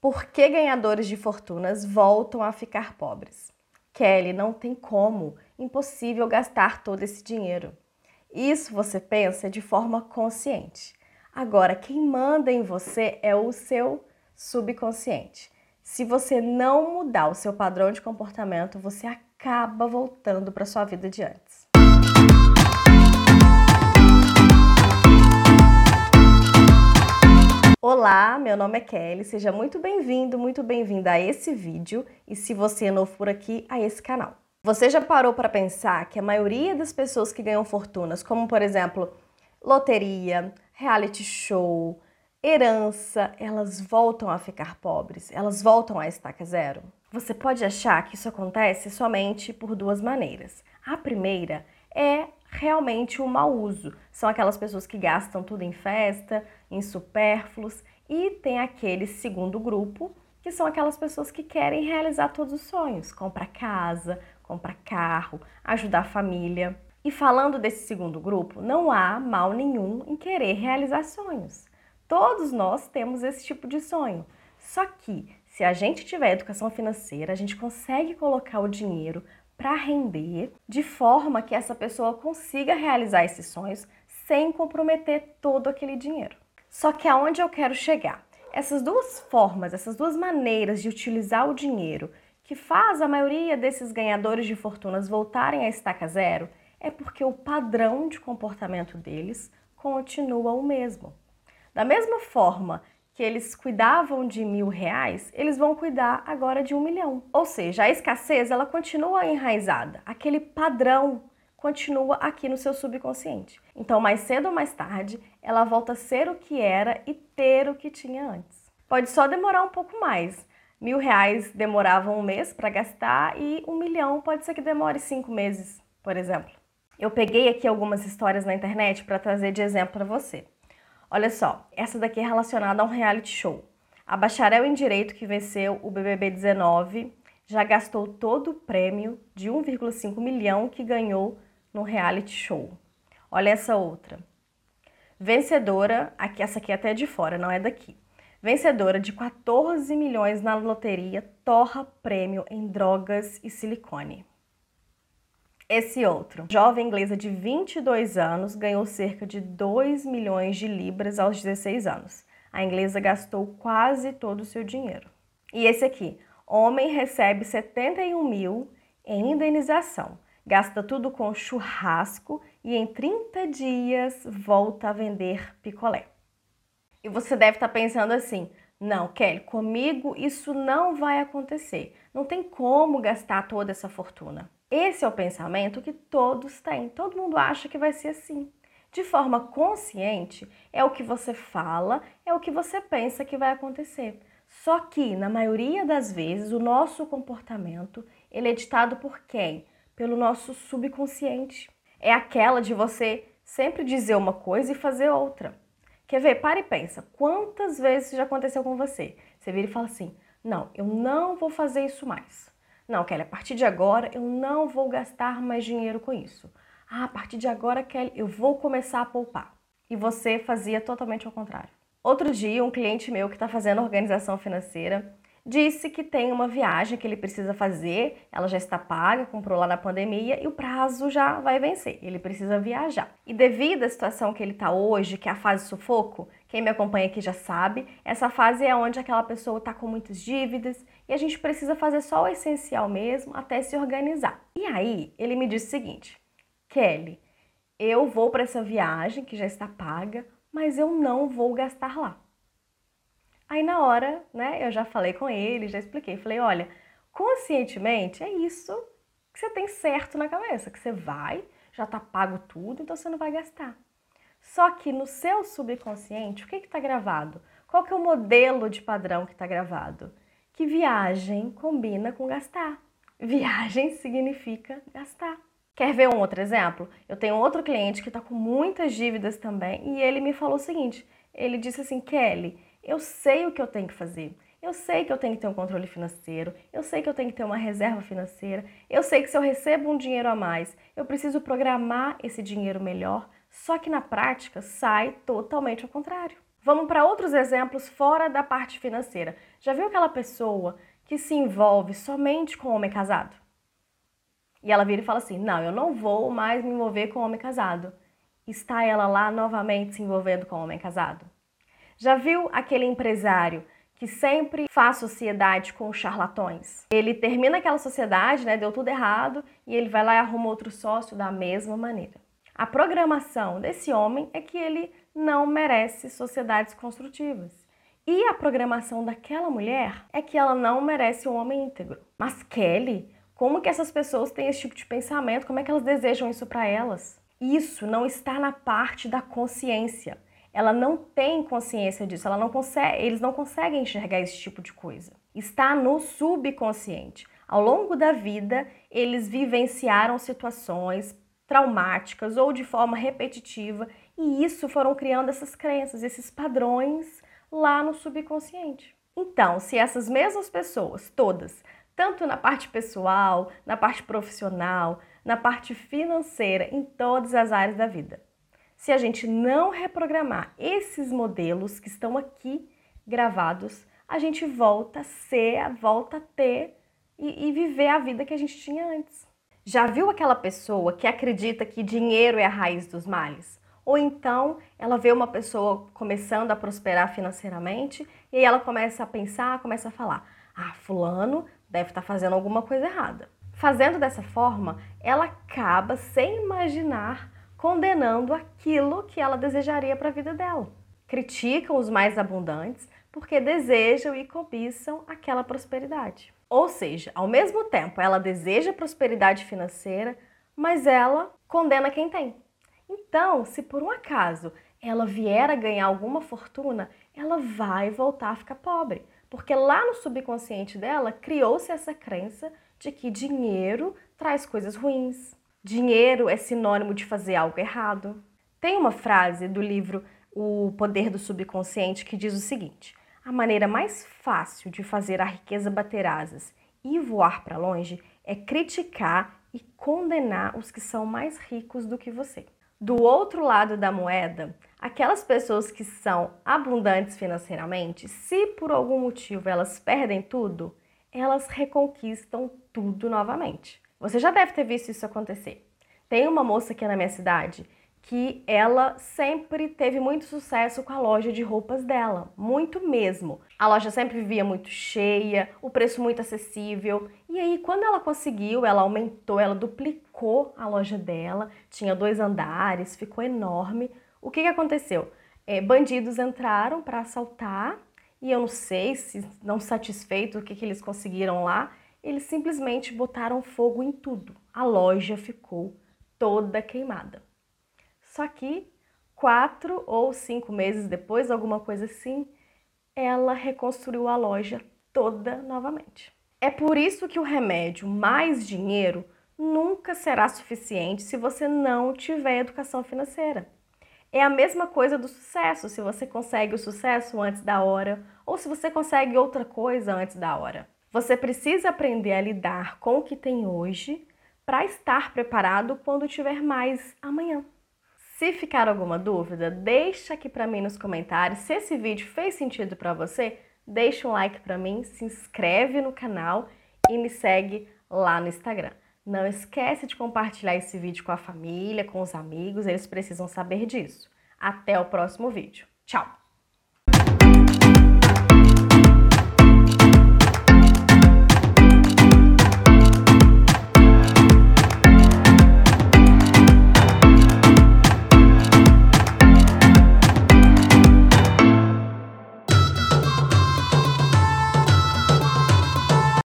Por que ganhadores de fortunas voltam a ficar pobres? Kelly, não tem como. Impossível gastar todo esse dinheiro. Isso você pensa de forma consciente. Agora, quem manda em você é o seu subconsciente. Se você não mudar o seu padrão de comportamento, você acaba voltando para sua vida de antes. Olá, meu nome é Kelly, seja muito bem-vindo, muito bem-vinda a esse vídeo e se você é novo por aqui, a esse canal. Você já parou para pensar que a maioria das pessoas que ganham fortunas, como por exemplo, loteria, reality show, herança, elas voltam a ficar pobres, elas voltam a estaca zero? Você pode achar que isso acontece somente por duas maneiras. A primeira realmente o mau uso. São aquelas pessoas que gastam tudo em festa, em supérfluos, e tem aquele segundo grupo, que são aquelas pessoas que querem realizar todos os sonhos, comprar casa, comprar carro, ajudar a família. E falando desse segundo grupo, não há mal nenhum em querer realizar sonhos. Todos nós temos esse tipo de sonho. Só que se a gente tiver educação financeira, a gente consegue colocar o dinheiro para render de forma que essa pessoa consiga realizar esses sonhos sem comprometer todo aquele dinheiro. Só que aonde eu quero chegar? Essas duas formas, essas duas maneiras de utilizar o dinheiro que faz a maioria desses ganhadores de fortunas voltarem à estaca zero é porque o padrão de comportamento deles continua o mesmo. Da mesma forma que eles cuidavam de mil reais, eles vão cuidar agora de um milhão. Ou seja, a escassez ela continua enraizada, aquele padrão continua aqui no seu subconsciente. Então, mais cedo ou mais tarde, ela volta a ser o que era e ter o que tinha antes. Pode só demorar um pouco mais. Mil reais demoravam um mês para gastar e um milhão pode ser que demore cinco meses, por exemplo. Eu peguei aqui algumas histórias na internet para trazer de exemplo para você. Olha só, essa daqui é relacionada a um reality show. A bacharel em direito que venceu o BBB 19 já gastou todo o prêmio de 1,5 milhão que ganhou no reality show. Olha essa outra. Vencedora, aqui essa aqui é até de fora, não é daqui. Vencedora de 14 milhões na loteria, torra prêmio em drogas e silicone. Esse outro, jovem inglesa de 22 anos, ganhou cerca de 2 milhões de libras aos 16 anos. A inglesa gastou quase todo o seu dinheiro. E esse aqui, homem recebe 71 mil em indenização, gasta tudo com churrasco e em 30 dias volta a vender picolé. E você deve estar pensando assim: não, Kelly, comigo isso não vai acontecer. Não tem como gastar toda essa fortuna. Esse é o pensamento que todos têm. Todo mundo acha que vai ser assim. De forma consciente, é o que você fala, é o que você pensa que vai acontecer. Só que, na maioria das vezes, o nosso comportamento ele é ditado por quem? Pelo nosso subconsciente. É aquela de você sempre dizer uma coisa e fazer outra. Quer ver? Para e pensa. Quantas vezes já aconteceu com você? Você vira e fala assim: não, eu não vou fazer isso mais. Não, Kelly, a partir de agora eu não vou gastar mais dinheiro com isso. Ah, a partir de agora, Kelly, eu vou começar a poupar. E você fazia totalmente ao contrário. Outro dia, um cliente meu que está fazendo organização financeira disse que tem uma viagem que ele precisa fazer, ela já está paga, comprou lá na pandemia e o prazo já vai vencer. Ele precisa viajar. E devido à situação que ele está hoje, que é a fase sufoco, quem me acompanha aqui já sabe, essa fase é onde aquela pessoa está com muitas dívidas e a gente precisa fazer só o essencial mesmo até se organizar. E aí ele me disse o seguinte: Kelly, eu vou para essa viagem que já está paga, mas eu não vou gastar lá. Aí na hora, né, eu já falei com ele, já expliquei, falei, olha, conscientemente é isso que você tem certo na cabeça, que você vai, já tá pago tudo, então você não vai gastar. Só que no seu subconsciente, o que está gravado? Qual que é o modelo de padrão que está gravado? Que viagem combina com gastar. Viagem significa gastar. Quer ver um outro exemplo? Eu tenho outro cliente que está com muitas dívidas também e ele me falou o seguinte: ele disse assim, Kelly, eu sei o que eu tenho que fazer. Eu sei que eu tenho que ter um controle financeiro, eu sei que eu tenho que ter uma reserva financeira, eu sei que se eu recebo um dinheiro a mais, eu preciso programar esse dinheiro melhor só que na prática sai totalmente ao contrário. Vamos para outros exemplos fora da parte financeira. Já viu aquela pessoa que se envolve somente com homem casado? E ela vira e fala assim: Não, eu não vou mais me envolver com homem casado. Está ela lá novamente se envolvendo com homem casado? Já viu aquele empresário que sempre faz sociedade com charlatões? Ele termina aquela sociedade, né? Deu tudo errado e ele vai lá e arruma outro sócio da mesma maneira. A programação desse homem é que ele não merece sociedades construtivas. E a programação daquela mulher é que ela não merece um homem íntegro. Mas Kelly, como que essas pessoas têm esse tipo de pensamento? Como é que elas desejam isso para elas? Isso não está na parte da consciência. Ela não tem consciência disso, ela não consegue, eles não conseguem enxergar esse tipo de coisa. Está no subconsciente. Ao longo da vida, eles vivenciaram situações traumáticas ou de forma repetitiva e isso foram criando essas crenças, esses padrões lá no subconsciente. Então, se essas mesmas pessoas, todas, tanto na parte pessoal, na parte profissional, na parte financeira, em todas as áreas da vida, se a gente não reprogramar esses modelos que estão aqui gravados, a gente volta a ser, volta a ter e, e viver a vida que a gente tinha antes. Já viu aquela pessoa que acredita que dinheiro é a raiz dos males? Ou então ela vê uma pessoa começando a prosperar financeiramente e aí ela começa a pensar, começa a falar: ah, Fulano deve estar tá fazendo alguma coisa errada. Fazendo dessa forma, ela acaba, sem imaginar, condenando aquilo que ela desejaria para a vida dela. Criticam os mais abundantes porque desejam e cobiçam aquela prosperidade. Ou seja, ao mesmo tempo ela deseja prosperidade financeira, mas ela condena quem tem. Então, se por um acaso ela vier a ganhar alguma fortuna, ela vai voltar a ficar pobre, porque lá no subconsciente dela criou-se essa crença de que dinheiro traz coisas ruins. Dinheiro é sinônimo de fazer algo errado. Tem uma frase do livro O Poder do Subconsciente que diz o seguinte: a maneira mais fácil de fazer a riqueza bater asas e voar para longe é criticar e condenar os que são mais ricos do que você. Do outro lado da moeda, aquelas pessoas que são abundantes financeiramente, se por algum motivo elas perdem tudo, elas reconquistam tudo novamente. Você já deve ter visto isso acontecer. Tem uma moça aqui na minha cidade que ela sempre teve muito sucesso com a loja de roupas dela, muito mesmo. A loja sempre vivia muito cheia, o preço muito acessível. E aí, quando ela conseguiu, ela aumentou, ela duplicou a loja dela, tinha dois andares, ficou enorme. O que, que aconteceu? É, bandidos entraram para assaltar e eu não sei se não satisfeito o que, que eles conseguiram lá, eles simplesmente botaram fogo em tudo. A loja ficou toda queimada. Só que quatro ou cinco meses depois, alguma coisa assim, ela reconstruiu a loja toda novamente. É por isso que o remédio mais dinheiro nunca será suficiente se você não tiver educação financeira. É a mesma coisa do sucesso, se você consegue o sucesso antes da hora ou se você consegue outra coisa antes da hora. Você precisa aprender a lidar com o que tem hoje para estar preparado quando tiver mais amanhã. Se ficar alguma dúvida, deixa aqui para mim nos comentários. Se esse vídeo fez sentido para você, deixa um like para mim, se inscreve no canal e me segue lá no Instagram. Não esquece de compartilhar esse vídeo com a família, com os amigos, eles precisam saber disso. Até o próximo vídeo. Tchau!